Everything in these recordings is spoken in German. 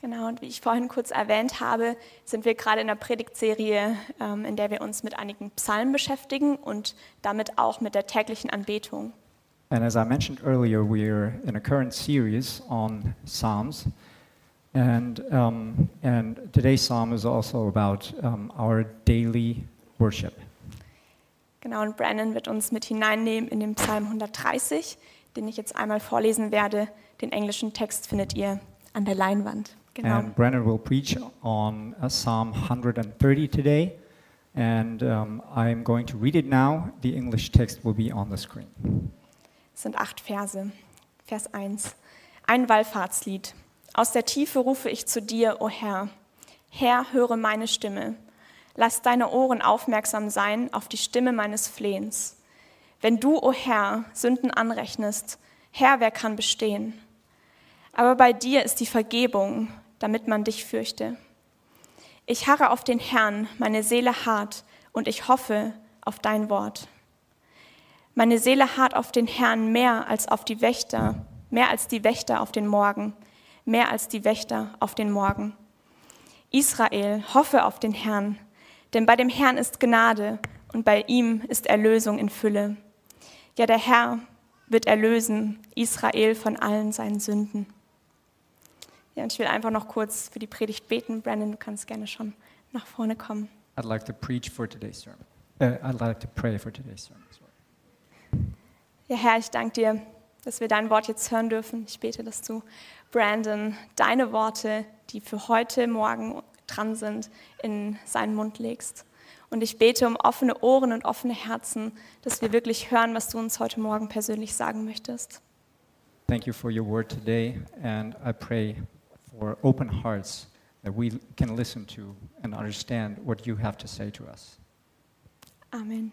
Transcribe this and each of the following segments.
Genau, und wie ich vorhin kurz erwähnt habe, sind wir gerade in einer Predigtserie, ähm, in der wir uns mit einigen Psalmen beschäftigen und damit auch mit der täglichen Anbetung. And as I mentioned earlier, we're in a current series on Psalms. And, um, and today's psalm is also about um, our daily worship. Genau, und Brandon wird uns mit hineinnehmen in den Psalm 130, den ich jetzt einmal vorlesen werde. Den englischen Text findet ihr an der Leinwand. Genau. And Brandon will preach on uh, Psalm 130 today. And um, I'm going to read it now. The English text will be on the screen. Es sind acht Verse. Vers 1. Ein Wallfahrtslied. Aus der Tiefe rufe ich zu dir, o Herr. Herr, höre meine Stimme. Lass deine Ohren aufmerksam sein auf die Stimme meines Flehens. Wenn du, o Herr, Sünden anrechnest, Herr, wer kann bestehen? Aber bei dir ist die Vergebung, damit man dich fürchte. Ich harre auf den Herrn, meine Seele hart, und ich hoffe auf dein Wort. Meine Seele hart auf den Herrn mehr als auf die Wächter, mehr als die Wächter auf den Morgen, mehr als die Wächter auf den Morgen. Israel, hoffe auf den Herrn, denn bei dem Herrn ist Gnade und bei ihm ist Erlösung in Fülle. Ja, der Herr wird erlösen Israel von allen seinen Sünden. Ja, und ich will einfach noch kurz für die Predigt beten. Brandon, du kannst gerne schon nach vorne kommen. I'd like to preach for today's sermon. Uh, I'd like to pray for today's sermon. Sorry. Ja, Herr, ich danke dir, dass wir dein Wort jetzt hören dürfen. Ich bete, dass du, Brandon, deine Worte, die für heute Morgen dran sind, in seinen Mund legst. Und ich bete um offene Ohren und offene Herzen, dass wir wirklich hören, was du uns heute Morgen persönlich sagen möchtest. Thank you for your word today, and I pray for open hearts that we can listen to and understand what you have to say to us. Amen.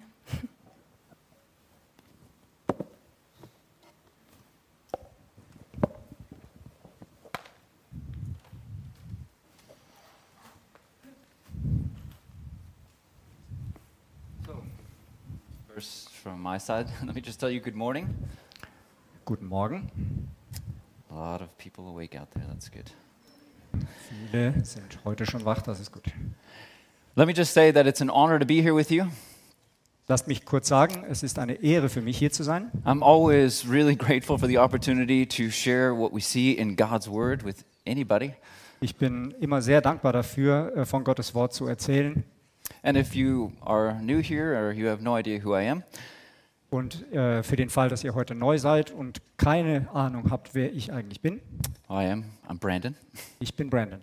First, from my side, let me just tell you good morning. Guten Morgen. A lot of people awake out there. That's good. Viele sind heute schon wach, das ist gut. Let me just say that it's an honor to be here with you. Lasst mich kurz sagen, es ist eine Ehre für mich hier zu sein. I'm always really grateful for the opportunity to share what we see in God's Word with anybody. Ich bin immer sehr dankbar dafür, äh, von Gottes Wort zu erzählen. And if you are new here or you have no idea who I am, Und äh, für den Fall, dass ihr heute neu seid und keine Ahnung habt, wer ich eigentlich bin, I am. I'm Brandon. ich bin Brandon.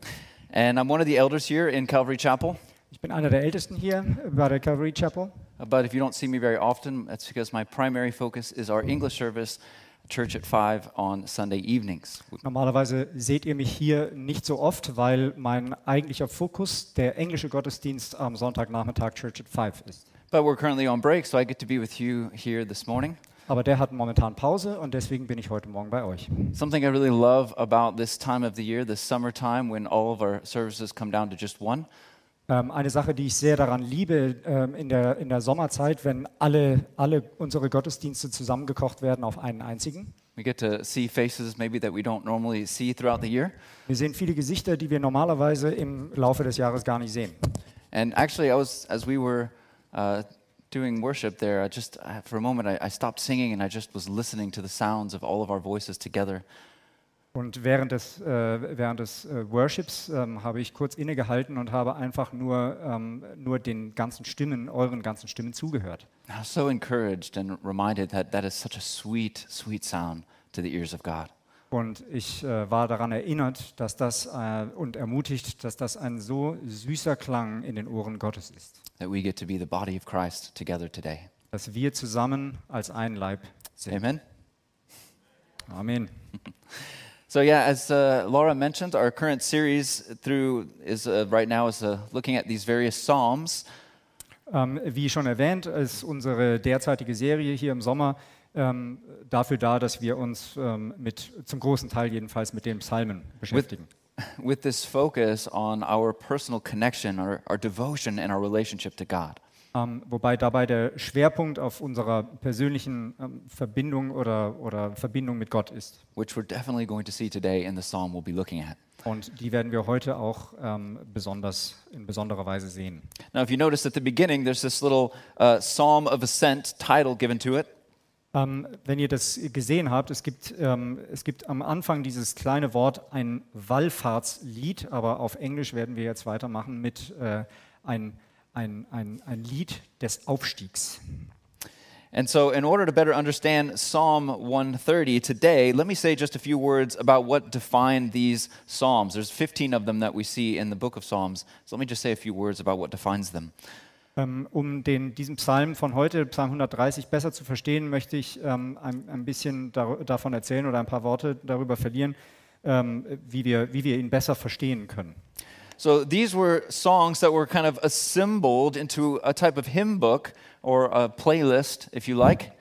And I'm one of the elders here in Calvary Chapel. Ich bin einer der Ältesten hier bei der Calvary Chapel. But if you don't see me very often, that's because my primary focus is our English service, church at 5 on Sunday evenings. Normalerweise seht ihr mich hier nicht so oft, weil mein eigentlicher Fokus der englische Gottesdienst am Sonntagnachmittag Church at Five ist. But we're currently on break, so I get to be with you here this morning. Aber der hat momentan Pause und deswegen bin ich heute Morgen bei euch. Something I really love about this time of the year, this summertime, when all of our services come down to just one, Ähm, eine Sache, die ich sehr daran liebe ähm, in, der, in der Sommerzeit, wenn alle, alle unsere Gottesdienste zusammengekocht werden auf einen einzigen. we get to see faces maybe that we don't normally see throughout the year. Wir sehen viele Gesichter, die wir normalerweise im Laufe des Jahres gar nicht sehen. And actually, I was as we were uh, doing worship there, I just for a moment I, I stopped singing and I just was listening to the sounds of all of our voices together. Und während des, äh, während des äh, Worships ähm, habe ich kurz innegehalten und habe einfach nur, ähm, nur den ganzen Stimmen, euren ganzen Stimmen zugehört. I was so encouraged and reminded that that is such a sweet, sweet sound to the ears of God. Und ich äh, war daran erinnert, dass das äh, und ermutigt, dass das ein so süßer Klang in den Ohren Gottes ist, That we get to be the body of Christ together today. dass wir zusammen als ein Leib sind. Amen. Amen. So yeah, as uh, Laura mentioned, our current series through is uh, right now is uh, looking at these various psalms, Ähm, wie schon erwähnt, ist unsere derzeitige Serie hier im Sommer ähm, dafür da, dass wir uns ähm, mit, zum großen Teil jedenfalls mit den Psalmen beschäftigen. with this focus on our personal connection, our, our devotion, and our relationship to God. Ähm, wobei dabei der Schwerpunkt auf unserer persönlichen ähm, Verbindung oder, oder Verbindung mit Gott ist. which we're definitely going to see today in the psalm we'll be looking at. Und die werden wir heute auch ähm, besonders in besonderer Weise sehen. Now, if you notice at the beginning, there's this little uh, psalm of ascent title given to it. Ähm, wenn ihr das gesehen habt, es gibt, ähm, es gibt am Anfang dieses kleine Wort ein Wallfahrtslied, aber auf Englisch werden wir jetzt weitermachen mit äh, ein, ein, ein, ein Lied des Aufstiegs. And so, in order to better understand Psalm 130 today, let me say just a few words about what define these Psalms. There's 15 of them that we see in the book of Psalms. So, let me just say a few words about what defines them. Ähm, um den, diesen Psalm von heute, Psalm 130, besser zu verstehen, möchte ich ähm, ein, ein bisschen dar davon erzählen oder ein paar Worte darüber verlieren, ähm, wie, wir, wie wir ihn besser verstehen können. So, these were songs that were kind of assembled into a type of hymn book or a playlist, if you like.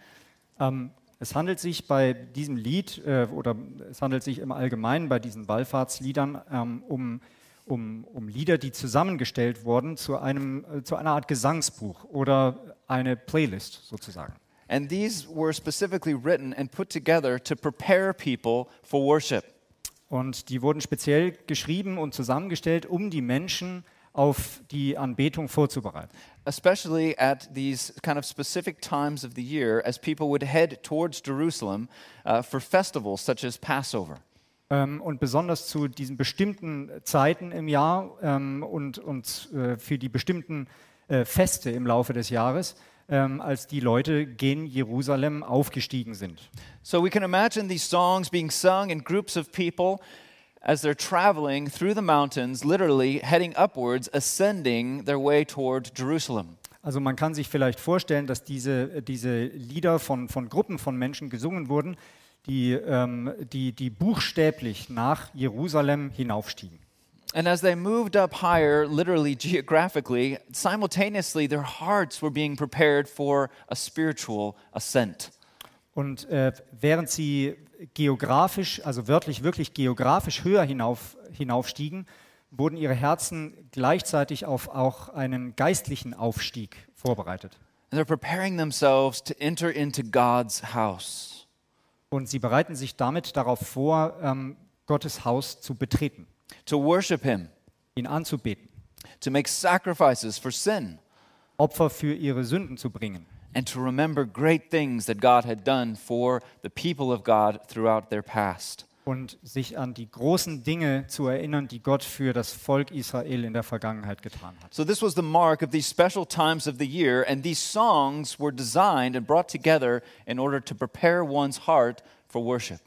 Ähm, es handelt sich bei diesem Lied äh, oder es handelt sich im Allgemeinen bei diesen Wallfahrtsliedern um, um, um Lieder, die zusammengestellt wurden zu, einem, äh, zu einer Art Gesangsbuch oder eine Playlist sozusagen. And these were specifically written and put together to prepare people for worship. Und die wurden speziell geschrieben und zusammengestellt, um die Menschen auf die Anbetung vorzubereiten. especially at these kind of specific times of the year as people would head towards Jerusalem uh, for festivals such as Passover. Ähm, und besonders zu diesen bestimmten Zeiten im Jahr ähm, und, und äh, für die bestimmten äh, Feste im Laufe des Jahres, ähm, als die Leute gen Jerusalem aufgestiegen sind. So we can imagine these songs being sung in groups of people as they're traveling through the mountains, literally heading upwards, ascending their way toward Jerusalem. Also man kann sich vielleicht vorstellen, dass diese, diese Lieder von, von Gruppen von Menschen gesungen wurden, die, ähm, die, die buchstäblich nach Jerusalem hinaufstiegen. And as they moved up higher, literally geographically, simultaneously their hearts were being prepared for a spiritual ascent. Und äh, während sie geografisch, also wörtlich wirklich geografisch höher hinauf, hinaufstiegen, wurden ihre Herzen gleichzeitig auf auch einen geistlichen Aufstieg vorbereitet. And they're preparing themselves to enter into God's house. Und sie bereiten sich damit darauf vor, ähm, Gottes Haus zu betreten, to worship Him, ihn anzubeten, to make sacrifices for sin, Opfer für ihre Sünden zu bringen. And to remember great things that God had done for the people of God throughout their past. Und sich an die großen Dinge zu erinnern, die Gott für das Volk Israel in der Vergangenheit getan hat. So, this was the mark of these special times of the year, and these songs were designed and brought together in order to prepare one's heart for worship.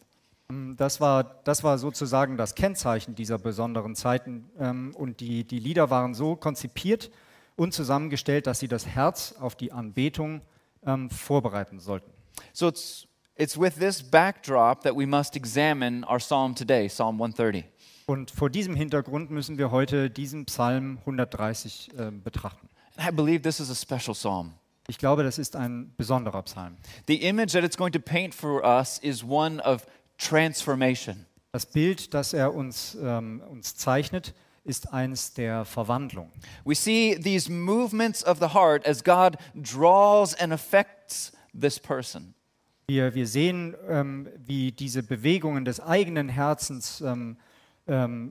Das war, das war sozusagen das Kennzeichen dieser besonderen Zeiten. ähm, Und die, die Lieder waren so konzipiert und zusammengestellt, dass sie das Herz auf die Anbetung ähm, vorbereiten sollten. So, it's, it's with this backdrop that we must examine our psalm today, Psalm 130. Und vor diesem Hintergrund müssen wir heute diesen Psalm 130 äh, betrachten. And I believe this is a special psalm. Ich glaube, das ist ein besonderer Psalm. The image that it's going to paint for us is one of transformation. Das Bild, das er uns, ähm, uns zeichnet, ist eins der Verwandlung. We see these movements of the heart as God draws and affects this person. Wir, wir sehen, ähm, wie diese Bewegungen des eigenen Herzens ähm, ähm,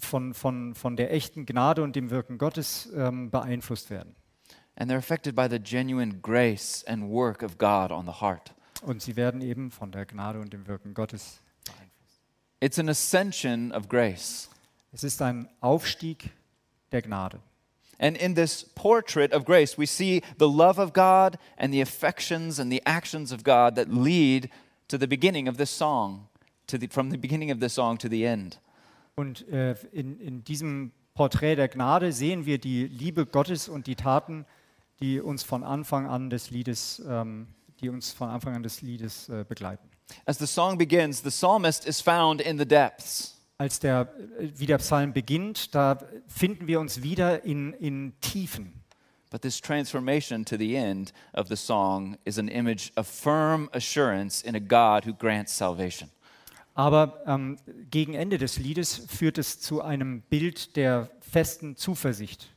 von, von, von der echten Gnade und dem Wirken Gottes ähm, beeinflusst werden. And they're affected by the genuine grace and work of God on the heart. Und sie werden eben von der Gnade und dem Wirken Gottes beeinflusst. It's an ascension of grace. Es ist ein Aufstieg der Gnade. And in this portrait of grace, we see the love of God and the affections and the actions of God that lead to the beginning of this song, to the, from the beginning of this song to the end. Und äh, in, in diesem Porträt der Gnade sehen wir die Liebe Gottes und die Taten, die uns von Anfang an des Liedes, ähm, die uns von Anfang an des Liedes äh, begleiten. As the song begins, the psalmist is found in the depths. Als der, äh, wie der Psalm beginnt, da finden wir uns wieder in, in Tiefen. But this transformation to the end of the song is an image of firm assurance in a God who grants salvation. Aber ähm, gegen Ende des Liedes führt es zu einem Bild der festen Zuversicht.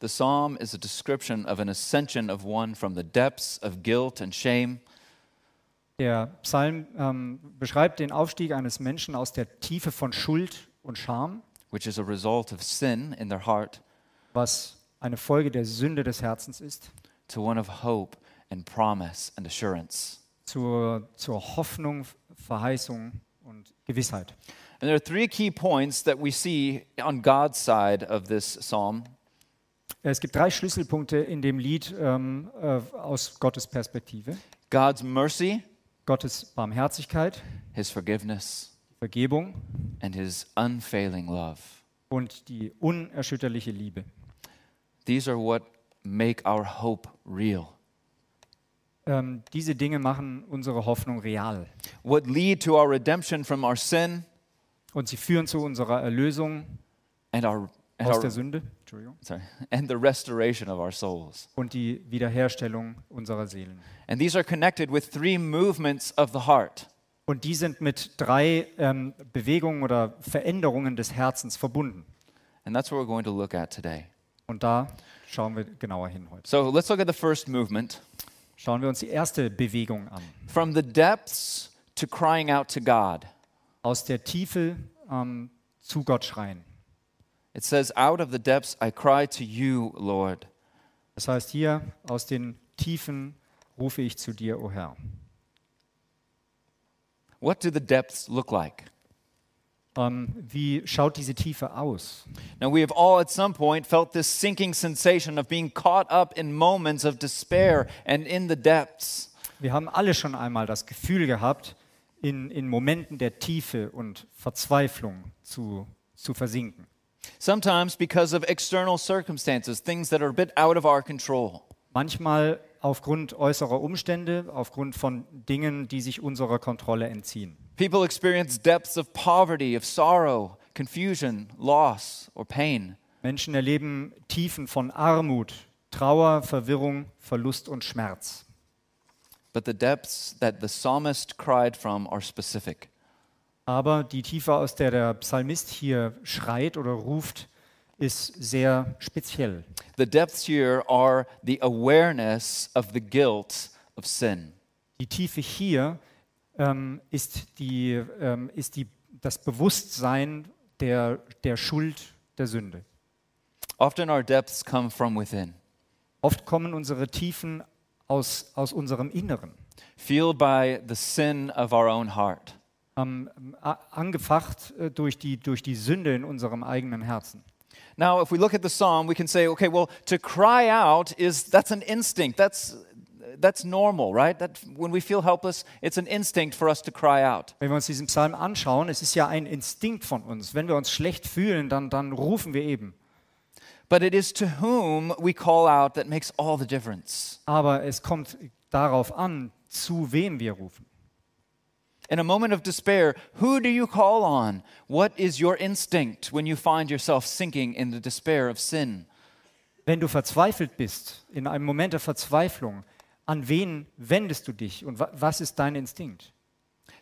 the psalm is a description of an ascension of one from the depths of guilt and shame Der Psalm ähm, beschreibt den Aufstieg eines Menschen aus der Tiefe von Schuld und Scham, which is a result of sin in their heart, was eine Folge der Sünde des Herzens ist, to one of hope and promise and assurance. zur, zur Hoffnung, Verheißung und Gewissheit. And there are three key points that we see on God's side of this psalm. Es gibt drei Schlüsselpunkte in dem Lied ähm, äh, aus Gottes Perspektive. God's mercy, Gottes Barmherzigkeit, his forgiveness, Vergebung and his unfailing love. und die unerschütterliche Liebe. These are what make our hope real, Ähm, diese Dinge machen unsere Hoffnung real what lead to our redemption from our sin und sie führen zu unserer Erlösung and our, aus der Sünde sorry, and the restoration of our souls. und die Wiederherstellung unserer Seelen. And these are connected with three movements of the heart. Und die sind mit drei ähm, Bewegungen oder Veränderungen des Herzens verbunden. And that's what we're going to look at today. Und da schauen wir genauer hin heute. So let's look at the first movement Schauen wir uns die erste Bewegung an. from the depths to crying out to God. Aus der Tiefe ähm, zu Gott schreien. It says, Out of the depths I cry to you, Lord. Das heißt hier, aus den Tiefen rufe ich zu dir, o Herr. What do the depths look like? Ähm, wie schaut diese Tiefe aus? Now, we have all at some point felt this sinking sensation of being caught up in moments of despair and in the depths. Wir haben alle schon einmal das Gefühl gehabt, in, in Momenten der Tiefe und Verzweiflung zu, zu versinken. Sometimes because of external circumstances, things that are a bit out of our control. Manchmal aufgrund äußerer Umstände, aufgrund von Dingen, die sich unserer Kontrolle entziehen. People experience depths of poverty, of sorrow, confusion, loss, or pain. Menschen erleben Tiefen von Armut, Trauer, Verwirrung, Verlust und Schmerz. But the depths that the psalmist cried from are specific. Aber die Tiefe, aus der der Psalmist hier schreit oder ruft, ist sehr speziell. The depths here are the awareness of the guilt of sin. Die Tiefe hier ähm, ist, die, ähm, ist die, das Bewusstsein der, der Schuld der Sünde. Often our depths come from within, Oft kommen unsere Tiefen aus, aus unserem Inneren, fueled by the sin of our own heart. Ähm, angefacht äh, durch, die, durch die Sünde in unserem eigenen Herzen. Now, if we look at the psalm, we can say, okay, well, to cry out is that's an instinct. That's that's normal, right? That when we feel helpless, it's an instinct for us to cry out. Wenn wir uns diesen Psalm anschauen, es ist ja ein Instinkt von uns. Wenn wir uns schlecht fühlen, dann, dann rufen wir eben. But it is to whom we call out that makes all the difference. Aber es kommt darauf an, zu wem wir rufen. In a moment of despair, who do you call on? What is your instinct when you find yourself sinking in the despair of sin? Wenn du verzweifelt bist, in einem Moment der Verzweiflung, an wen wendest du dich und wa was ist dein Instinkt?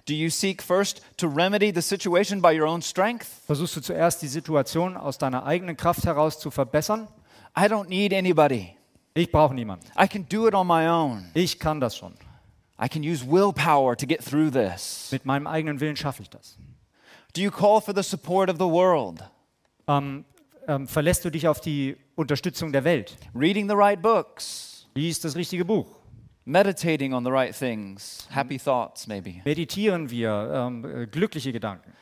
Do you seek first to remedy the situation by your own strength? Versuchst du zuerst die Situation aus deiner eigenen Kraft heraus zu verbessern? I don't need anybody. Ich brauche niemanden. I can do it on my own. Ich kann das schon. I can use willpower to get through this. Mit meinem eigenen Willen schaffe ich das. Do you call for the support of the world? Ähm, ähm, verlässt du dich auf die Unterstützung der Welt? Reading the right books? Lies das richtige Buch. Meditating on the right things? Happy thoughts, maybe? Meditieren wir ähm, äh, glückliche Gedanken.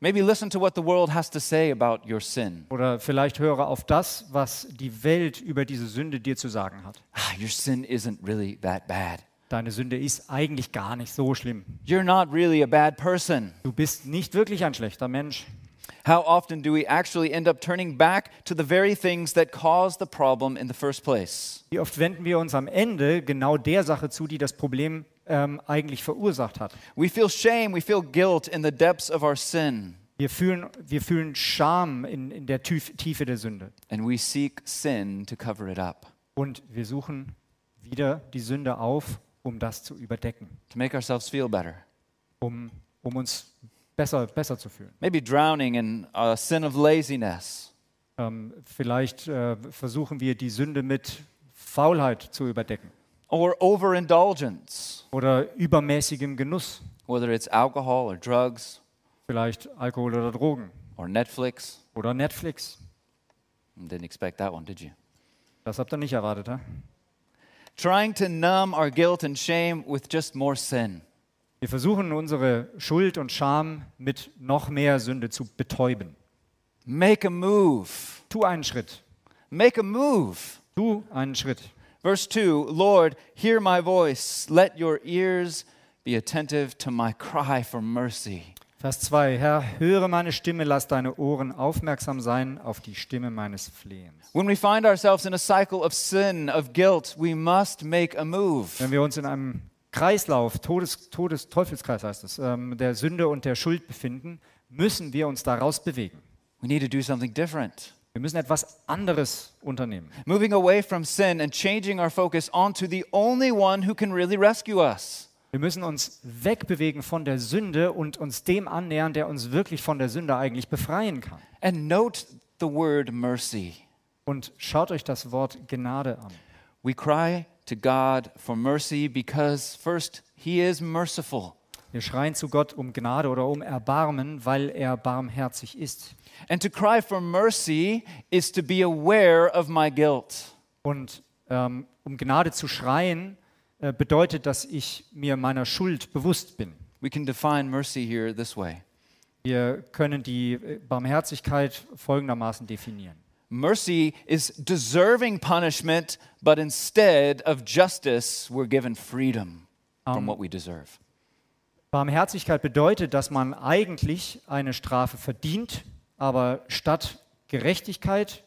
Maybe listen to what the world has to say about your sin. Oder vielleicht höre auf das, was die Welt über diese Sünde dir zu sagen hat. Ah, your sin isn't really that bad. Deine Sünde ist eigentlich gar nicht so schlimm. You're not really a bad person. Du bist nicht wirklich ein schlechter Mensch. How often do we actually end up turning back to the very things that caused the problem in the first place? Wie oft wenden wir uns am Ende genau der Sache zu, die das Problem ähm, eigentlich verursacht hat. We feel shame, we feel guilt in the depths of our sin, Wir fühlen, wir fühlen Scham in, in der Tief, Tiefe der Sünde. and we seek sin to cover it up, Und wir suchen wieder die Sünde auf, um das zu überdecken, to make ourselves feel better. um, um uns besser, besser zu fühlen. Maybe drowning in a sin of laziness, Ähm, vielleicht äh, versuchen wir die Sünde mit Faulheit zu überdecken or overindulgence, oder übermäßigem Genuss, whether it's alcohol or drugs vielleicht Alkohol oder Drogen or Netflix. oder Netflix. Didn't expect that one, did you? Das habt ihr nicht erwartet, hä? Trying to numb our guilt and shame with just more sin. Wir versuchen unsere Schuld und Scham mit noch mehr Sünde zu betäuben. Make a move. Tu einen Schritt. Make a move. Tu einen Schritt. Verse 2 Lord, hear my voice. Let your ears be attentive to my cry for mercy. Vers 2. Herr, höre meine Stimme, lass deine Ohren aufmerksam sein auf die Stimme meines Flehens. When we find ourselves in a cycle of sin, of guilt, we must make a move. Wenn wir uns in einem Kreislauf, Todes, Todes, Teufelskreis heißt es, ähm, der Sünde und der Schuld befinden, müssen wir uns daraus bewegen. We need to do something different. Wir müssen etwas anderes unternehmen. Moving away from sin and changing our focus onto the only one who can really rescue us. Wir müssen uns wegbewegen von der Sünde und uns dem annähern, der uns wirklich von der Sünde eigentlich befreien kann. And note the word mercy. Und schaut euch das Wort Gnade an. We cry to God for mercy because, first, He is merciful. Wir schreien zu Gott um Gnade oder um Erbarmen, weil er barmherzig ist. And to cry for mercy is to be aware of my guilt. Und ähm, um Gnade zu schreien, bedeutet, dass ich mir meiner Schuld bewusst bin. We can define mercy here this way Wir können die äh, Barmherzigkeit folgendermaßen definieren. Mercy is deserving punishment, but instead of justice, we're given freedom from what we deserve. Barmherzigkeit bedeutet, dass man eigentlich eine Strafe verdient, aber statt Gerechtigkeit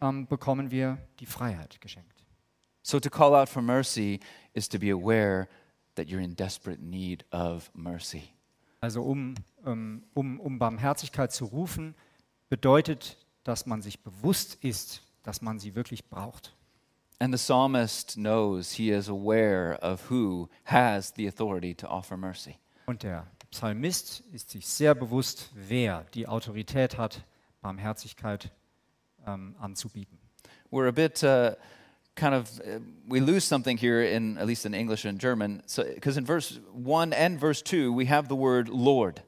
ähm, bekommen wir die Freiheit geschenkt. So to call out for mercy is to be aware that you're in desperate need of mercy. Also um, ähm, um, um Barmherzigkeit zu rufen, bedeutet, dass man sich bewusst ist, dass man sie wirklich braucht. And the psalmist knows he is aware of who has the authority to offer mercy. Und der Psalmist ist sich sehr bewusst, wer die Autorität hat, Barmherzigkeit ähm, anzubieten. We're a bit uh, kind of uh, we lose something here in at least in English and German. So because in verse 1 and verse 2 we have the word Lord.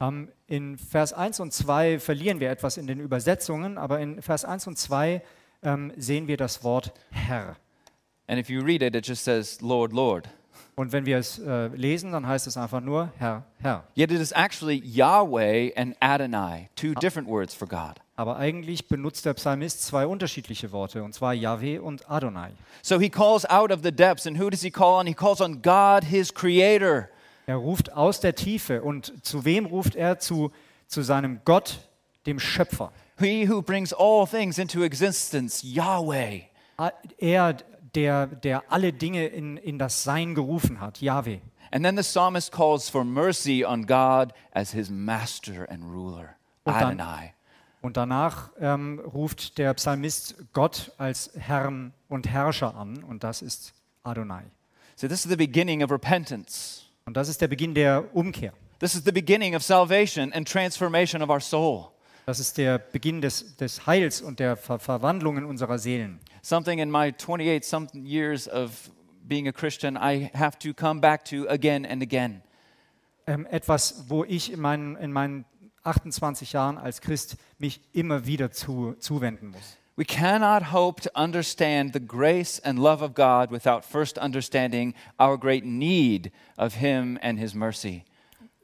Ähm, in Vers 1 und 2 verlieren wir etwas in den Übersetzungen, aber in Vers 1 und 2 ähm, sehen wir das Wort Herr. And if you read it it just says Lord, Lord. Und wenn wir es äh, lesen, dann heißt es einfach nur Herr, Herr. Yet it is actually Yahweh and Adonai, two different words for God. Aber eigentlich benutzt der Psalmist zwei unterschiedliche Worte, und zwar Yahweh und Adonai. So he calls out of the depths and who does he call on? He calls on God his creator. Er ruft aus der Tiefe. Und zu wem ruft er? Zu, zu seinem Gott, dem Schöpfer. He who brings all things into existence, Yahweh. Er, der, der alle Dinge in, in das Sein gerufen hat, Yahweh. And then the psalmist calls for mercy on God as his master and ruler, Und dann- Adonai. Und danach ähm, ruft der Psalmist Gott als Herrn und Herrscher an, und das ist Adonai. So this is the beginning of repentance. Und das ist der Beginn der Umkehr. This is the beginning of salvation and transformation of our soul. Das ist der Beginn des, des Heils und der Ver Verwandlung in unserer Seelen. Something in my 28 something years of being a Christian I have to come back to again and again. Ähm, etwas, wo ich in meinen, in meinen 28 Jahren als Christ mich immer wieder zu, zuwenden muss. We cannot hope to understand the grace and love of God without first understanding our great need of Him and His mercy.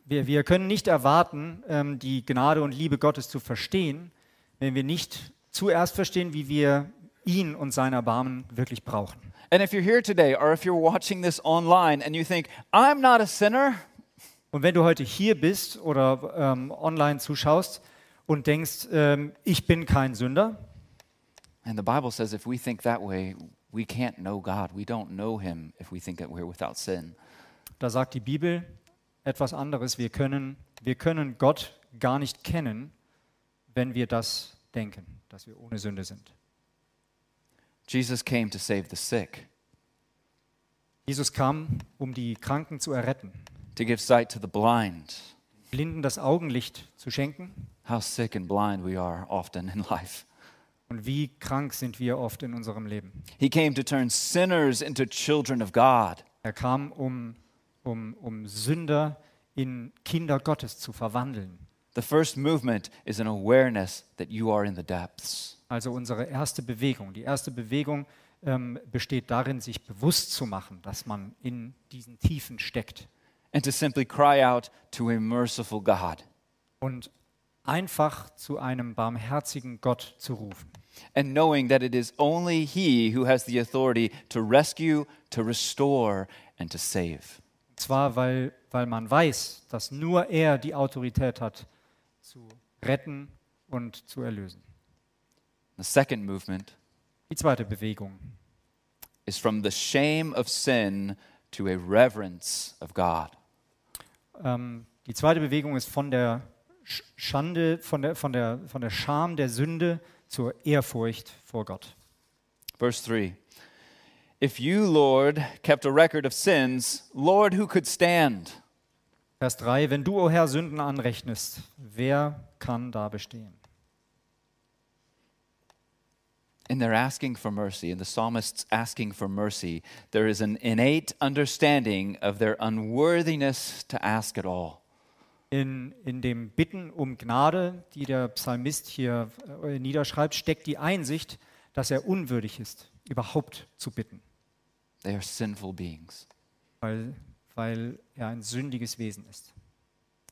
Wir, wir können nicht erwarten, ähm, die Gnade und Liebe Gottes zu verstehen, wenn wir nicht zuerst verstehen, wie wir ihn und sein Erbarmen wirklich brauchen. And if you're here today or if you're watching this online and you think, I'm not a sinner, Und wenn du heute hier bist oder ähm, online zuschaust und denkst, ähm, ich bin kein Sünder, and the Bible says if we think that way, we can't know God. We don't know Him if we think that we're without sin. da sagt die Bibel etwas anderes. Wir können, wir können Gott gar nicht kennen, wenn wir das denken, dass wir ohne Sünde sind. Jesus came to save the sick, Jesus kam, um die Kranken zu erretten, to give sight to the blind, Blinden das Augenlicht zu schenken. How sick and blind we are often in life. Und wie krank sind wir oft in unserem Leben. He came to turn sinners into children of God. Er kam, um, um, um Sünder in Kinder Gottes zu verwandeln. The first movement is an awareness that you are in the depths. Also unsere erste Bewegung. Die erste Bewegung ähm, besteht darin, sich bewusst zu machen, dass man in diesen Tiefen steckt. And to simply cry out to a merciful God. Und einfach zu einem barmherzigen Gott zu rufen. And knowing that it is only He who has the authority to rescue, to restore, and to save. Und zwar, weil, weil man weiß, dass nur er die Autorität hat, retten und zu erlösen. The second movement Die zweite Bewegung is from the shame of sin to a reverence of God. Ähm, die zweite Bewegung ist von der Sch- Schande, von der, von, der, von der Scham der Sünde zur Ehrfurcht vor Gott. Verse 3 If you, Lord, kept a record of sins, Lord, who could stand? Vers 3, wenn du, o Herr, Sünden anrechnest, wer kann da bestehen? In their asking for mercy, in the psalmist's asking for mercy, there is an innate understanding of their unworthiness to ask at all. In, in dem Bitten um Gnade, die der Psalmist hier äh, niederschreibt, steckt die Einsicht, dass er unwürdig ist, überhaupt zu bitten, They are sinful beings. weil, weil er ein sündiges Wesen ist.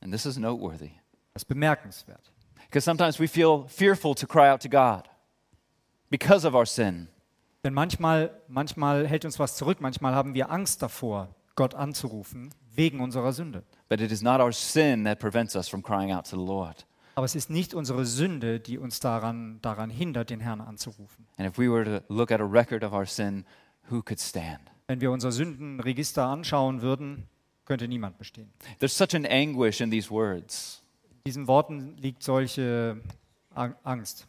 And this is noteworthy Das ist bemerkenswert. because sometimes we feel fearful to cry out to God because of our sin. Denn manchmal, manchmal hält uns was zurück, manchmal haben wir Angst davor, Gott anzurufen, wegen unserer Sünde. But it is not our sin that prevents us from crying out to the Lord. Aber es ist nicht unsere Sünde, die uns daran, daran hindert, den Herrn anzurufen. And if we were to look at a record of our sin, who could stand? Wenn wir unser Sündenregister anschauen würden, könnte niemand bestehen. There's such an anguish in these words. In diesen Worten liegt solche Ang- Angst.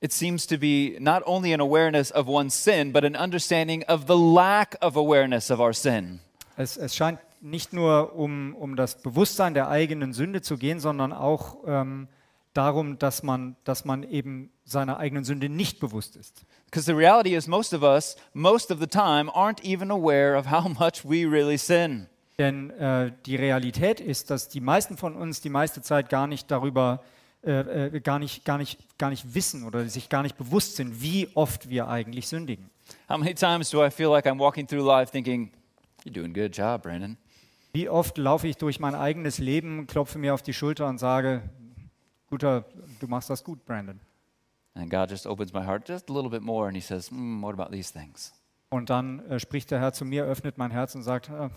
It seems to be not only an awareness of one's sin, but an understanding of the lack of awareness of our sin. Es, es scheint nicht nur um, um das Bewusstsein der eigenen Sünde zu gehen, sondern auch ähm, darum, dass man, dass man eben seiner eigenen Sünde nicht bewusst ist. Because the reality is, most of us, most of the time, aren't even aware of how much we really sin. Denn äh, die Realität ist, dass die meisten von uns die meiste Zeit gar nicht darüber, äh, äh, gar, nicht, gar, nicht, gar nicht wissen oder sich gar nicht bewusst sind, wie oft wir eigentlich sündigen. How many times do I feel like I'm walking through life thinking, You're doing a good job, Brandon? Wie oft laufe ich durch mein eigenes Leben, klopfe mir auf die Schulter und sage, guter, du machst das gut, Brandon. And God just opens my heart just a little bit more and He says, mm, What about these things? Und dann äh, spricht der Herr zu mir, öffnet mein Herz und sagt, ah,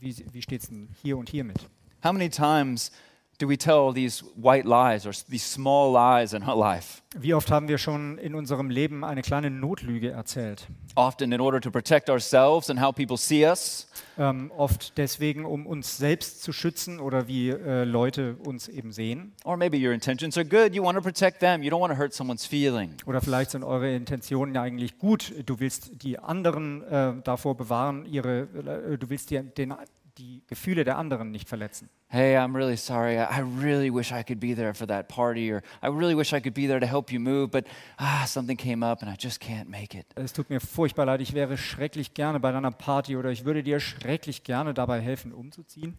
wie, wie steht es denn hier und hier mit? How many times do we tell these white lies or these small lies in our life? Wie oft haben wir schon in unserem Leben eine kleine Notlüge erzählt? Often in order to protect ourselves and how people see us, Ähm, oft deswegen, um uns selbst zu schützen oder wie äh, Leute uns eben sehen. or maybe your intentions are good. You want to protect them, you don't want to hurt someone's feeling. Oder vielleicht sind eure Intentionen ja eigentlich gut. Du willst die anderen äh, davor bewahren, ihre, äh, du willst die, den, die Gefühle der anderen nicht verletzen. Hey, I'm really sorry. I really wish I could be there for that party, or I really wish I could be there to help you move, but ah, something came up and I just can't make it. Es tut mir furchtbar leid, ich wäre schrecklich gerne bei deiner Party oder ich würde dir schrecklich gerne dabei helfen, umzuziehen.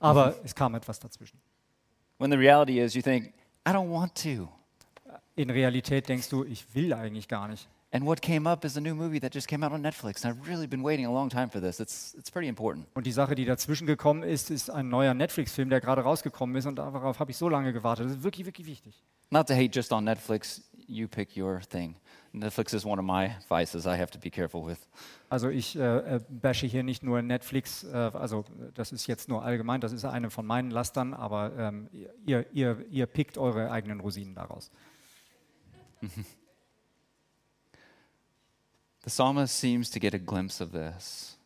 Aber es kam etwas dazwischen. When the reality is, you think, I don't want to. In Realität denkst du, ich will eigentlich gar nicht. And what came up is a new movie that just came out on Netflix. And I've really been waiting a long time for this. It's, it's pretty important. Und die Sache, die dazwischen gekommen ist, ist ein neuer Netflix-Film, der gerade rausgekommen ist und darauf habe ich so lange gewartet. Das ist wirklich, wirklich wichtig. Not to hate just on Netflix, you pick your thing. Netflix is one of my vices I have to be careful with. Also ich äh, äh, bashe hier nicht nur Netflix, äh, also das ist jetzt nur allgemein, das ist eine von meinen Lastern, aber ähm, ihr, ihr, ihr pickt eure eigenen Rosinen daraus. The psalmist seems to get a glimpse of this.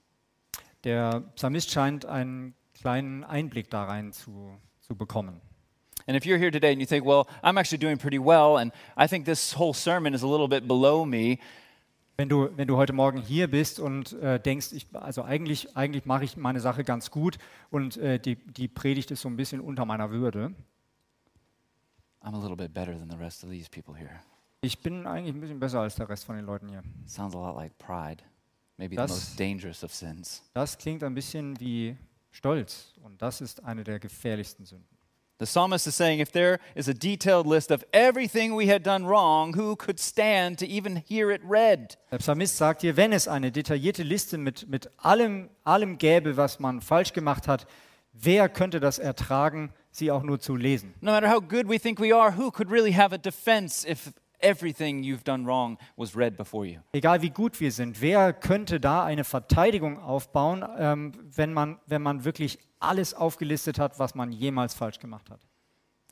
Der Psalmist scheint einen kleinen Einblick da rein zu, zu bekommen. And if you're here today and you think, well, I'm actually doing pretty well, and I think this whole sermon is a little bit below me, Wenn du, wenn du heute Morgen hier bist und äh, denkst, ich, also eigentlich, eigentlich mache ich meine Sache ganz gut und äh, die, die Predigt ist so ein bisschen unter meiner Würde. I'm a little bit better than the rest of these people here. Ich bin eigentlich ein bisschen besser als der Rest von den Leuten hier. Sounds a lot like pride, maybe Das- the most dangerous of sins. Das klingt ein bisschen wie Stolz und das ist eine der gefährlichsten Sünden. The psalmist is saying if there is a detailed list of everything we had done wrong, who could stand to even hear it read? Der Psalmist sagt hier, wenn es eine detaillierte Liste mit, mit allem, allem gäbe, was man falsch gemacht hat, wer könnte das ertragen, sie auch nur zu lesen? No matter how good we think we are, who could really have a defense if everything you've done wrong was read before you? Egal wie gut wir sind, wer könnte da eine Verteidigung aufbauen, ähm, wenn, man, wenn man wirklich alles aufgelistet hat, was man jemals falsch gemacht hat?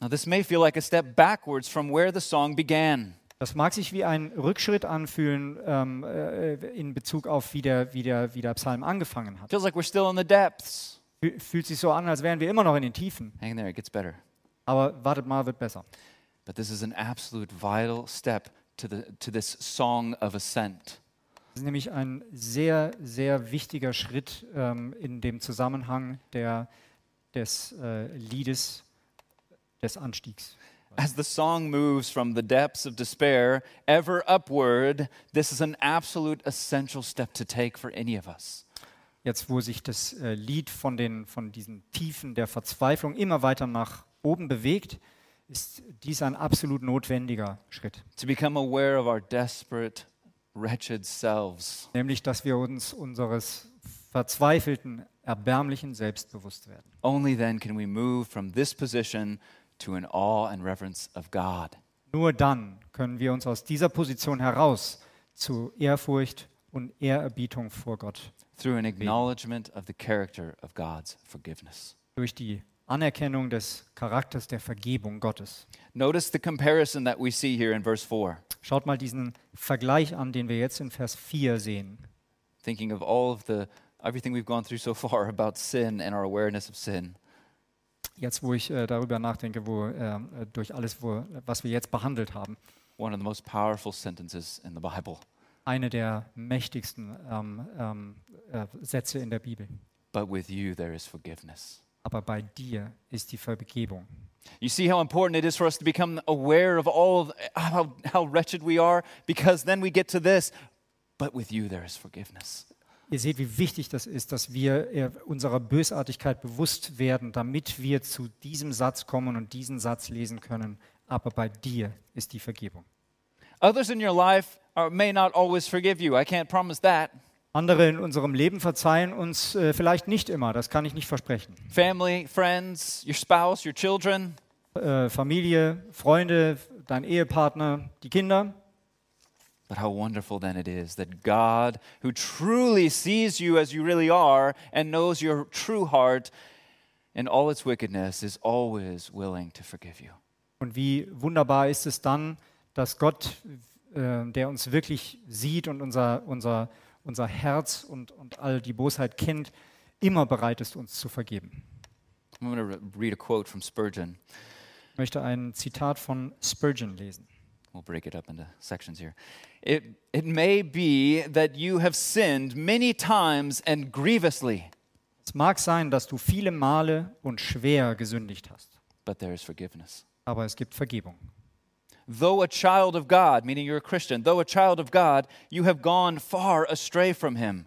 Now, this may feel like a step backwards from where the song began. Das mag sich wie ein Rückschritt anfühlen ähm, äh, in Bezug auf, wie der, wie, der, wie der Psalm angefangen hat. Feels like we're still in the depths. Fü- Fühlt sich so an, als wären wir immer noch in den Tiefen. Hang there, it gets better. Aber wartet mal, wird besser. But this is an absolute vital step to, the, to this song of ascent. Das ist nämlich ein sehr, sehr wichtiger Schritt ähm, in dem Zusammenhang der, des äh, Liedes des Anstiegs. As the song moves from the depths of despair ever upward, this is an absolute essential step to take for any of us. Jetzt, wo sich das äh, Lied von, den, von diesen Tiefen der Verzweiflung immer weiter nach oben bewegt, ist dies ein absolut notwendiger Schritt. To become aware of our desperate, wretched selves. Nämlich, dass wir uns unseres verzweifelten, erbärmlichen Selbst bewusst werden. Only then can we move from this position to an awe and reverence of God. Nur dann können wir uns aus dieser Position heraus zu Ehrfurcht und Ehrerbietung vor Gott through an acknowledgement of the character of God's forgiveness. durch die Anerkennung des Charakters der Vergebung Gottes. Notice the comparison that we see here in verse 4. Schaut mal diesen Vergleich an, den wir jetzt in Vers 4 sehen. Thinking of all of the everything we've gone through so far about sin and our awareness of sin. Jetzt, wo ich äh, darüber nachdenke, wo, äh, durch alles, wo, was wir jetzt behandelt haben. One of the most powerful sentences in the Bible. Eine der mächtigsten ähm, ähm, äh, Sätze in der Bibel. But with you there is forgiveness. Aber bei dir ist die Vergebung. You see how important it is for us to become aware of all of how, how wretched we are because then we get to this. But with you there is forgiveness. Ihr seht, wie wichtig das ist, dass wir äh, unserer Bösartigkeit bewusst werden, damit wir zu diesem Satz kommen und diesen Satz lesen können. Aber bei dir ist die Vergebung. Others in your life are, may not always forgive you. I can't promise that. Andere in unserem Leben verzeihen uns äh, vielleicht nicht immer, das kann ich nicht versprechen. Family, friends, your spouse, your children. Äh, Familie, Freunde, dein Ehepartner, die Kinder. But how wonderful then it is that God, who truly sees you as you really are and knows your true heart in all its wickedness, is always willing to forgive you. Und wie wunderbar ist es dann, dass Gott, äh, der uns wirklich sieht und unser, unser, unser Herz und, und all die Bosheit kennt, immer bereit ist, uns zu vergeben. I'm going to read a quote from Spurgeon. Ich möchte ein Zitat von Spurgeon lesen. We'll break it up into sections here. It, it may be that you have sinned many times and grievously, Es mag sein, dass du viele Male und schwer gesündigt hast, but there is forgiveness. aber es gibt Vergebung. Though a child of God, meaning you're a Christian, though a child of God, you have gone far astray from Him.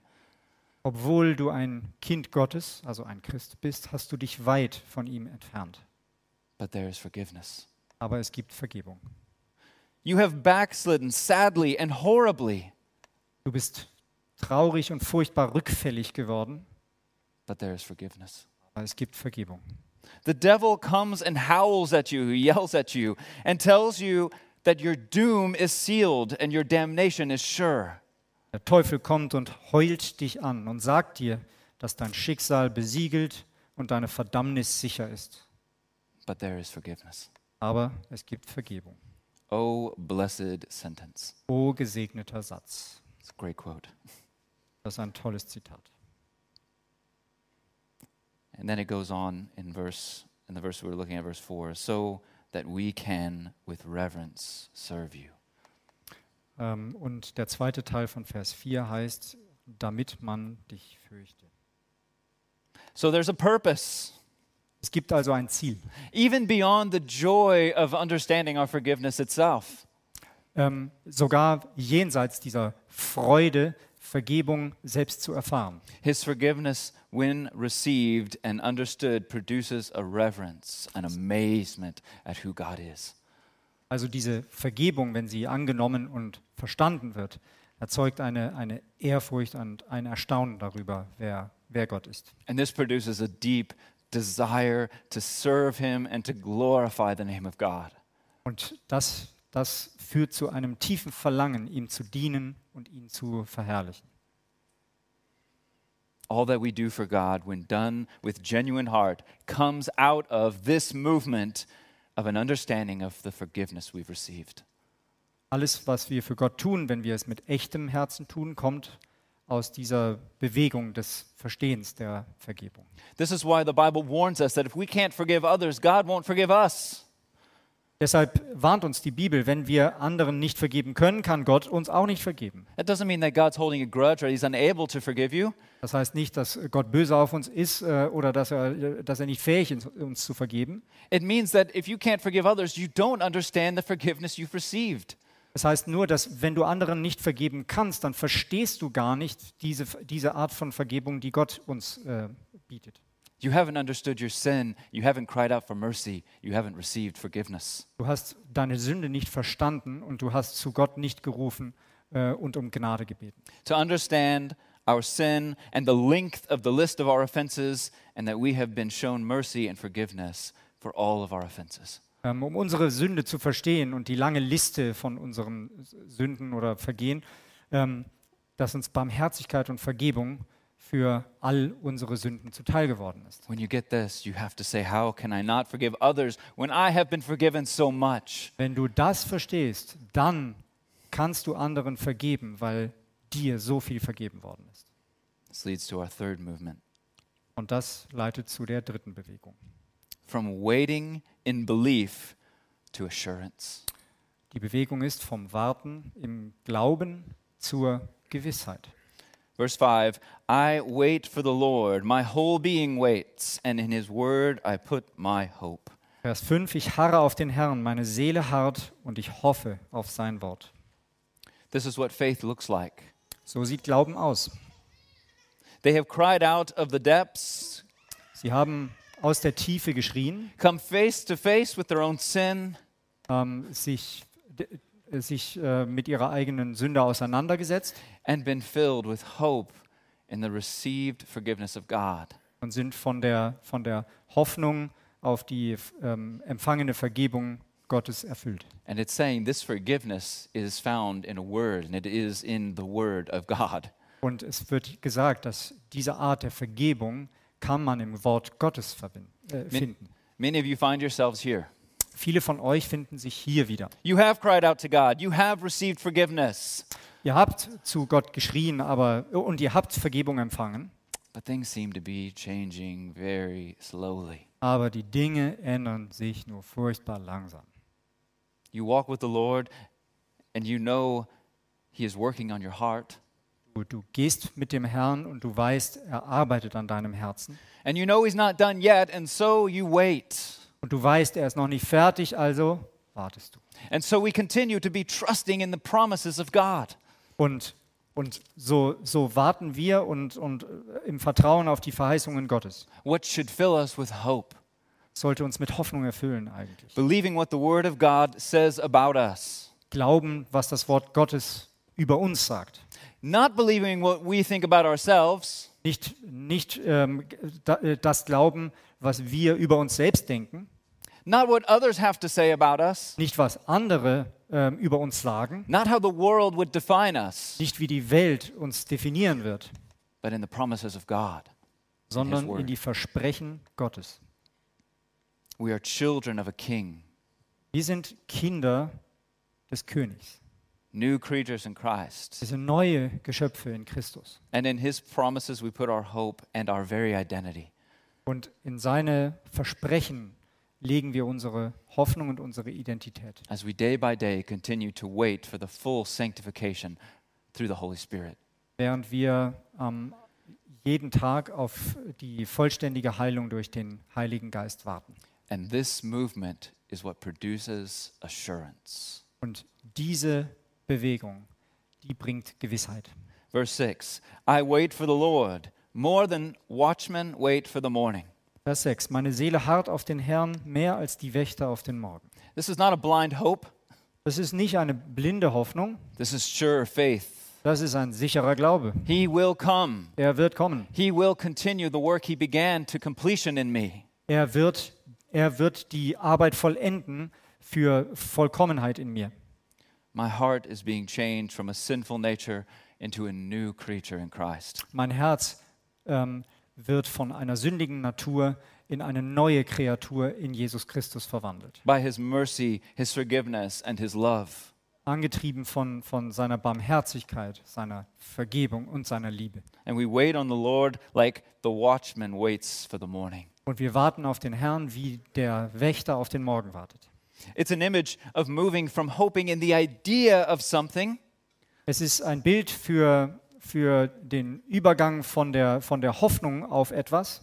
Obwohl du ein Kind Gottes, also ein Christ bist, hast du dich weit von ihm entfernt. But there is forgiveness. Aber es gibt Vergebung. You have backslidden sadly and horribly, Du bist traurig und furchtbar rückfällig geworden, but there is forgiveness. aber es gibt Vergebung. The devil comes and howls at you, he yells at you, and tells you that your doom is sealed and your damnation is sure. Der Teufel kommt und heult dich an und sagt dir, dass dein Schicksal besiegelt und deine Verdammnis sicher ist. But there is forgiveness. Aber es gibt Vergebung. Oh, blessed sentence. O gesegneter Satz. It's a great quote. Das ist ein tolles Zitat. And then it goes on in verse in the verse we were looking at, verse four, so that we can with reverence serve you. Ähm, und der zweite Teil von Vers 4 heißt, damit man dich fürchte. So there's a purpose. Es gibt also ein Ziel. even beyond the joy of understanding our forgiveness itself. Ähm, sogar jenseits dieser Freude, Vergebung selbst zu erfahren. His forgiveness, when received and understood, produces a reverence, an amazement at who God is. Also diese Vergebung, wenn sie angenommen und verstanden wird, erzeugt eine, eine Ehrfurcht und ein Erstaunen darüber, wer, wer Gott ist. And this produces a deep desire to serve Him and to glorify the name of God. Und das, das führt zu einem tiefen Verlangen, ihm zu dienen und ihn zu verherrlichen. All that we do for God, when done with genuine heart, comes out of this movement of an understanding of the forgiveness we've received. Alles, was wir für Gott tun, wenn wir es mit echtem Herzen tun, kommt aus dieser Bewegung des Verstehens der Vergebung. This is why the Bible warns us that if we can't forgive others, God won't forgive us. Deshalb warnt uns die Bibel, wenn wir anderen nicht vergeben können, kann Gott uns auch nicht vergeben. Das heißt nicht, dass Gott böse auf uns ist äh, oder dass er, dass er nicht fähig ist, uns zu vergeben. It means that if you can't forgive others, you don't understand the forgiveness you've received. Das heißt nur, dass wenn du anderen nicht vergeben kannst, dann verstehst du gar nicht diese, diese Art von Vergebung, die Gott uns äh, bietet. You haven't understood your sin. You haven't cried out for mercy. You haven't received forgiveness. Du hast deine Sünde nicht verstanden und du hast zu Gott nicht gerufen äh, und um Gnade gebeten. To understand our sin and the length of the list of our offenses, and that we have been shown mercy and forgiveness for all of our offenses. Ähm, um unsere Sünde zu verstehen und die lange Liste von unseren Sünden oder Vergehen, ähm, dass uns Barmherzigkeit und Vergebung für all unsere Sünden zuteil geworden ist. When you get this, you have to say, How can I not forgive others when I have been forgiven so much? Wenn du das verstehst, dann kannst du anderen vergeben, weil dir so viel vergeben worden ist. This leads to our third movement Und das leitet zu der dritten Bewegung. from waiting in belief to assurance. Die Bewegung ist vom Warten im Glauben zur Gewissheit. Verse 5 I wait for the Lord, my whole being waits, and in his word I put my hope. Vers 5, ich harre auf den Herrn, meine Seele harrt und ich hoffe auf sein Wort. This is what faith looks like. So sieht Glauben aus. They have cried out of the depths, Sie haben aus der Tiefe geschrien, come face to face with their own sin, ähm, sich, sich äh, mit ihrer eigenen Sünde auseinandergesetzt and been filled with hope in the received forgiveness of God. und sind von der, von der Hoffnung auf die ähm, empfangene Vergebung Gottes erfüllt. And it's saying this forgiveness is found in a word, and it is in the word of God. Und es wird gesagt, dass diese Art der Vergebung kann man im Wort Gottes verbinden, äh, finden. Many of you find yourselves here. Viele von euch finden sich hier wieder. You have cried out to God, you have received forgiveness, Ihr habt zu Gott geschrien, aber und ihr habt Vergebung empfangen, but things seem to be changing very slowly. aber die Dinge ändern sich nur furchtbar langsam. You walk with the Lord, and you know He is working on your heart. Du, du gehst mit dem Herrn und du weißt, er arbeitet an deinem Herzen. And you know He's not done yet, and so you wait. Und du weißt, er ist noch nicht fertig, also wartest du. And so we continue to be trusting in the promises of God. Und, und so, so warten wir und, und äh, im Vertrauen auf die Verheißungen Gottes. What should fill us with hope? Sollte uns mit Hoffnung erfüllen eigentlich. Believing what the Word of God says about us. Glauben, was das Wort Gottes über uns sagt. Not believing what we think about ourselves, Nicht, nicht ähm, äh, das Glauben, was wir über uns selbst denken. not what others have to say about us, Nicht, was andere ähm, über uns sagen. not how the world would define us, Nicht, wie die Welt uns definieren wird, but in the promises of God. sondern in die Versprechen Gottes. We are children of a king, Wir sind Kinder des Königs. new creatures in Christ. Wir sind neue Geschöpfe in Christus. And in his promises, we put our hope and our very identity. Und in seine Versprechen legen wir unsere Hoffnung und unsere Identität. as we day by day continue to wait for the full sanctification through the Holy Spirit. Während wir ähm, jeden Tag auf die vollständige Heilung durch den Heiligen Geist warten. And this movement is what produces assurance. Und diese Bewegung, die bringt Gewissheit. Verse 6 I wait for the Lord more than watchmen wait for the morning. Vers 6. Meine Seele harrt auf den Herrn mehr als die Wächter auf den Morgen. This is not a blind hope, Das ist nicht eine blinde Hoffnung, this is sure faith. das ist ein sicherer Glaube. He will come. Er wird kommen. He will continue the work he began to completion in me. Er wird, er wird die Arbeit vollenden für Vollkommenheit in mir. My heart is being changed from a sinful nature into a new creature in Christ. Mein Herz ähm, wird von einer sündigen Natur in eine neue Kreatur in Jesus Christus verwandelt. By his mercy, his forgiveness, and his love. Angetrieben von, von seiner Barmherzigkeit, seiner Vergebung und seiner Liebe. And we wait on the Lord like the watchman waits for the morning. Und wir warten auf den Herrn, wie der Wächter auf den Morgen wartet. It's an image of moving from hoping in the idea of something Es ist ein Bild für, für den Übergang von der, von der Hoffnung auf etwas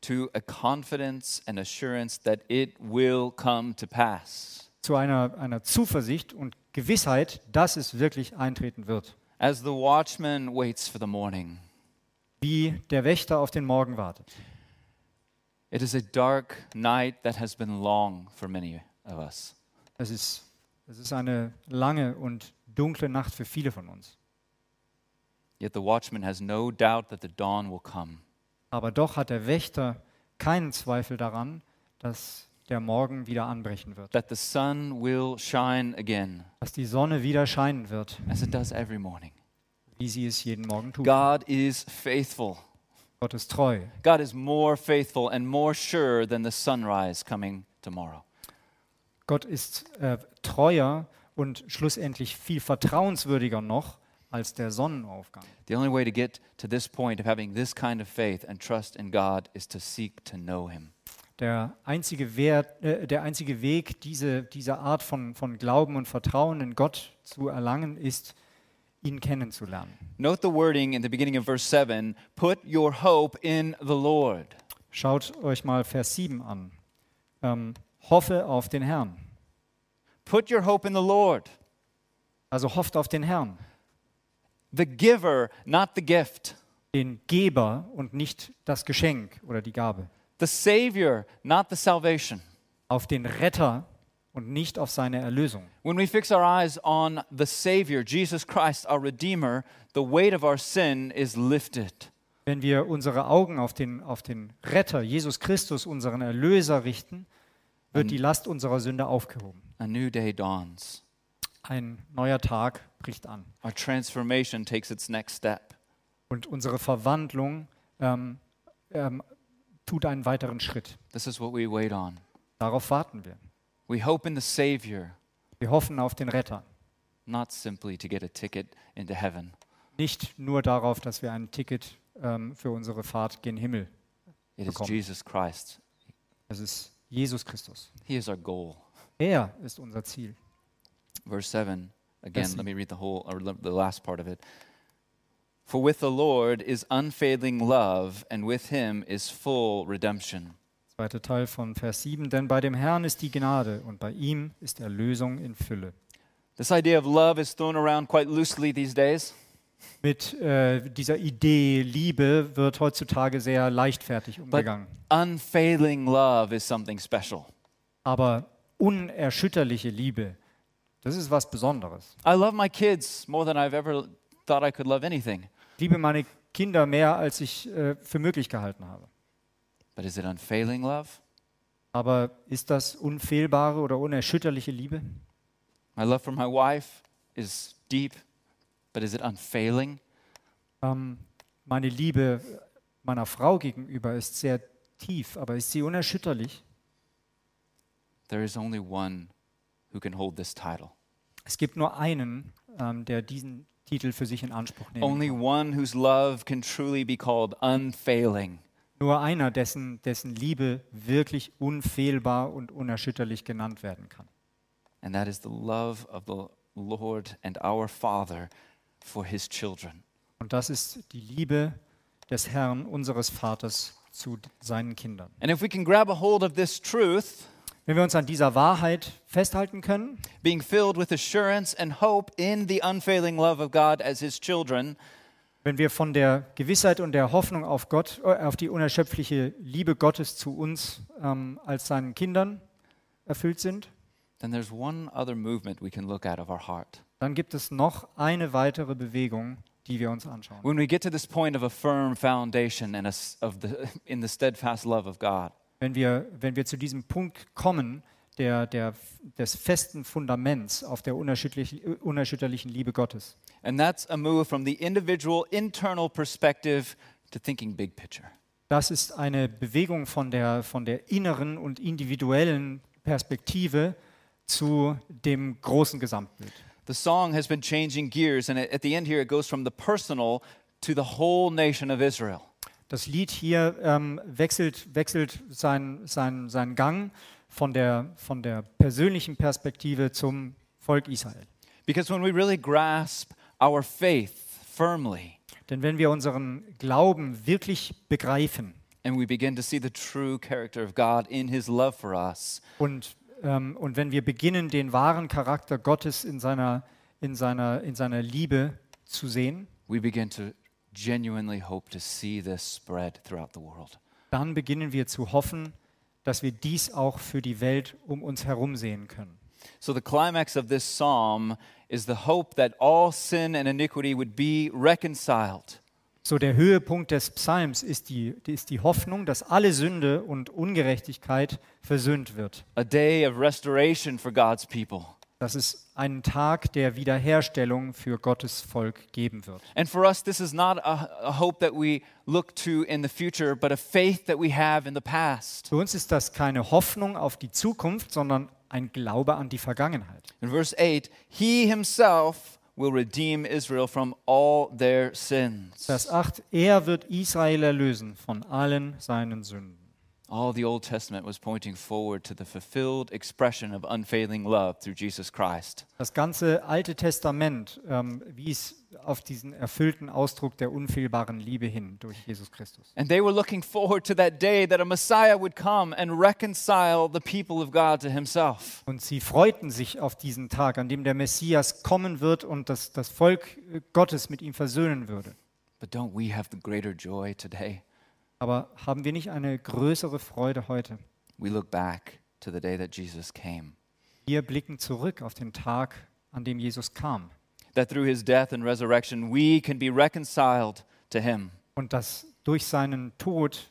to a confidence and assurance that it will come to pass. zu einer, einer Zuversicht und Gewissheit, dass es wirklich eintreten wird. As the watchman waits for the morning, Wie der Wächter auf den Morgen wartet. it is a dark night that has been long for many of us. Es ist, es ist eine lange und dunkle Nacht für viele von uns. Yet the watchman has no doubt that the dawn will come. Aber doch hat der Wächter keinen Zweifel daran, dass der Morgen wieder anbrechen wird, that the sun will shine again, dass die Sonne wieder scheinen wird, as it does every morning. wie sie es jeden Morgen tut. God is faithful. Gott ist treu. God is more faithful and more sure than the sunrise coming tomorrow. Gott ist äh, treuer und schlussendlich viel vertrauenswürdiger noch als der Sonnenaufgang. The only way to get to this point of having this kind of faith and trust in God is to seek to know Him. Der einzige, Wert, äh, der einzige Weg, diese, diese Art von, von Glauben und Vertrauen in Gott zu erlangen, ist, ihn kennenzulernen. Note the wording in the beginning of verse 7 put your hope in the Lord. Schaut euch mal Vers 7 an. Ähm, hoffe auf den Herrn. Put your hope in the Lord, Also hofft auf den Herrn, the giver, not the gift, den Geber und nicht das Geschenk oder die Gabe. the Savior, not the salvation. Auf den Retter und nicht auf seine Erlösung. When we fix our eyes on the Savior, Jesus Christ, our Redeemer, the weight of our sin is lifted. Wenn wir unsere Augen auf den, auf den Retter, Jesus Christus, unseren Erlöser richten, wird die Last unserer Sünde aufgehoben. A new day dawns. Ein neuer Tag bricht an. Our transformation takes its next step. Und unsere Verwandlung ähm, ähm, tut einen weiteren Schritt. This is what we wait on. Darauf warten wir. We hope in the Savior, Wir hoffen auf den Retter. not simply to get a ticket into heaven. Nicht nur darauf, dass wir ein Ticket ähm, für unsere Fahrt gen Himmel. It is Bekommen. Jesus Christ. Es ist Jesus Christus. He is our goal. Er ist unser Ziel. Verse 7, again, let me read the whole, or the last part of it. For with the Lord is unfailing love, and with him is full redemption. Zweiter Teil von Vers 7. Denn bei dem Herrn ist die Gnade und bei ihm ist Erlösung in Fülle. This idea of love is thrown around quite loosely these days. Mit äh, dieser Idee Liebe wird heutzutage sehr leichtfertig But umgegangen. unfailing love is something special. Aber unerschütterliche Liebe, das ist was Besonderes. I love my kids more than I've ever thought I could love anything. Ich liebe meine Kinder mehr, als ich äh, für möglich gehalten habe. But is it unfailing love? Aber ist das unfehlbare oder unerschütterliche Liebe? My love for my wife is deep, but is it unfailing? Ähm, meine Liebe meiner Frau gegenüber ist sehr tief, aber ist sie unerschütterlich? There is only one who can hold this title. Es gibt nur einen, ähm, der diesen Titel für sich in Anspruch nehmen Only one whose love can truly be called unfailing. nur einer, dessen, dessen Liebe wirklich unfehlbar und unerschütterlich genannt werden kann. And that is the love of the Lord and our Father for his children. Und das ist die Liebe des Herrn, unseres Vaters, zu seinen Kindern. And if we can grab a hold of this truth, Wenn wir uns an dieser Wahrheit festhalten können, being filled with assurance and hope in the unfailing love of God as his children, wenn wir von der Gewissheit und der Hoffnung auf Gott, äh, auf die unerschöpfliche Liebe Gottes zu uns ähm, als seinen Kindern erfüllt sind, then there's one other movement we can look at of our heart. dann gibt es noch eine weitere Bewegung, die wir uns anschauen. When we get to this point of a firm foundation and a of the, in the steadfast love of God, Wenn wir, wenn wir zu diesem Punkt kommen, der, der, des festen Fundaments auf der unerschütterlich, unerschütterlichen Liebe Gottes, and that's a move from the individual internal perspective to thinking big picture. das ist eine Bewegung von der, von der inneren und individuellen Perspektive zu dem großen Gesamtbild. The song has been changing gears, and at the end here, it goes from the personal to the whole nation of Israel. Das Lied hier ähm, wechselt, wechselt seinen sein, seinen Gang von der, von der persönlichen Perspektive zum Volk Israel. Because when we really grasp our faith firmly Denn wenn wir unseren Glauben wirklich begreifen and we begin to see the true character of God in his love for us, und, ähm, und wenn wir beginnen, den wahren Charakter Gottes in seiner, in seiner, in seiner Liebe zu sehen, we begin to genuinely hope to see this spread throughout the world. dann beginnen wir zu hoffen, dass wir dies auch für die Welt um uns herum sehen können. So, the climax of this psalm is the hope that all sin and iniquity would be reconciled. So der Höhepunkt des Psalms ist die, ist die Hoffnung, dass alle Sünde und Ungerechtigkeit versöhnt wird. a day of restoration for God's people. Dass es einen Tag der Wiederherstellung für Gottes Volk geben wird. And for us, this is not a, a hope that we look to in the future, but a faith that we have in the past. Für uns ist das keine Hoffnung auf die Zukunft, sondern ein Glaube an die Vergangenheit. In verse 8, He Himself will redeem Israel from all their sins. Vers 8, er wird Israel erlösen von allen seinen Sünden. All the Old Testament was pointing forward to the fulfilled expression of unfailing love through Jesus Christ. Das ganze Alte Testament ähm, wies auf diesen erfüllten Ausdruck der unfehlbaren Liebe hin durch Jesus Christus. And they were looking forward to that day that a Messiah would come and reconcile the people of God to Himself. Und sie freuten sich auf diesen Tag, an dem der Messias kommen wird und das, das Volk äh, Gottes mit ihm versöhnen würde. But don't we have the greater joy today? Aber haben wir nicht eine größere Freude heute? We look back to the day that Jesus came, Wir blicken zurück auf den Tag, an dem Jesus kam. that through his death and resurrection we can be reconciled to him. Und dass durch seinen Tod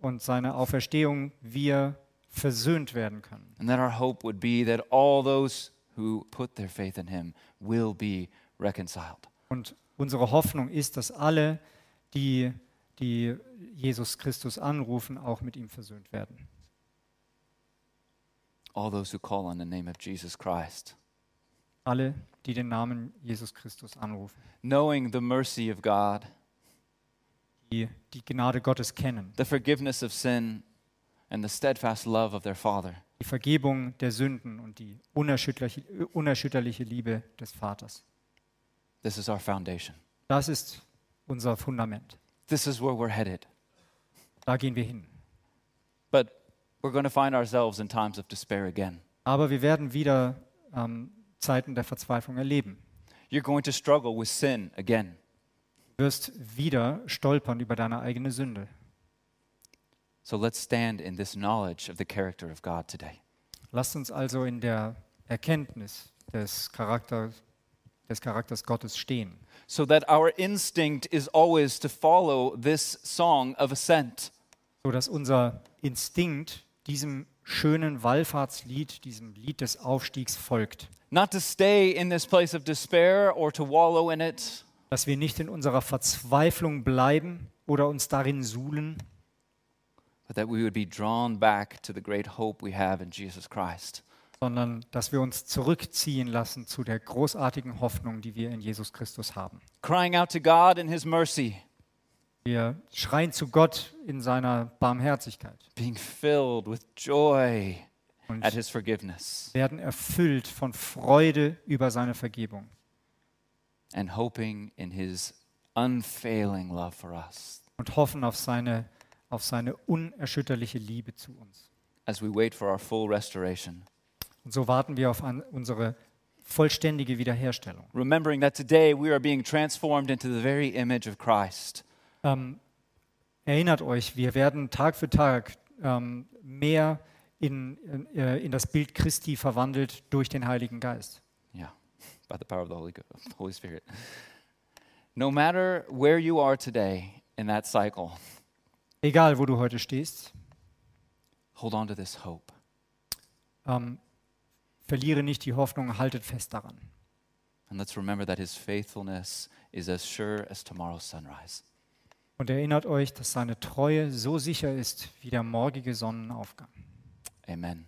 und seine Auferstehung wir versöhnt werden können. And that our hope would be that all those who put their faith in him will be reconciled. Und unsere Hoffnung ist, dass alle, die, die Jesus Christus anrufen, auch mit ihm versöhnt werden. All those who call on the name of Jesus Christ, Alle, die den Namen Jesus Christus anrufen, knowing the mercy of God, die die Gnade Gottes kennen, the forgiveness of sin, and the steadfast love of their Father. die Vergebung der Sünden und die unerschütterliche, unerschütterliche Liebe des Vaters. This is our foundation. Das ist unser Fundament. This is where we're headed. Da gehen wir hin. But we're going to find ourselves in times of despair again. Aber wir werden wieder ähm, Zeiten der Verzweiflung erleben. You're going to struggle with sin again. Du wirst wieder stolpern über deine eigene Sünde. So let's stand in this knowledge of the character of God today. Lasst uns also in der Erkenntnis des Charakters, des Charakters Gottes stehen, So that our instinct is always to follow this song of ascent. so dass unser Instinkt diesem schönen Wallfahrtslied, diesem Lied des Aufstiegs folgt, Not to stay in this place of despair or to wallow in it, dass wir nicht in unserer Verzweiflung bleiben oder uns darin suhlen, but that we would be drawn back to the great hope we have in Jesus Christ. Sondern dass wir uns zurückziehen lassen zu der großartigen Hoffnung, die wir in Jesus Christus haben. Crying out to God in His mercy, Wir schreien zu Gott in seiner Barmherzigkeit being filled with joy und at his forgiveness werden erfüllt von Freude über seine Vergebung and hoping in his unfailing love for us und hoffen auf seine, auf seine unerschütterliche Liebe zu uns. as we wait for our full restoration. Und so warten wir auf an, unsere vollständige Wiederherstellung. Remembering that today we are being transformed into the very image of Christ. Ähm, erinnert euch, wir werden Tag für Tag ähm, mehr in, in, äh, in das Bild Christi verwandelt durch den Heiligen Geist. Yeah, by the power of the Holy, Holy Spirit. No matter where you are today in that cycle, Egal, wo du heute stehst, hold on to this hope. ähm, verliere nicht die Hoffnung, haltet fest daran. And let's remember that his faithfulness is as sure as tomorrow's sunrise. Und erinnert euch, dass seine Treue so sicher ist wie der morgige Sonnenaufgang. Amen.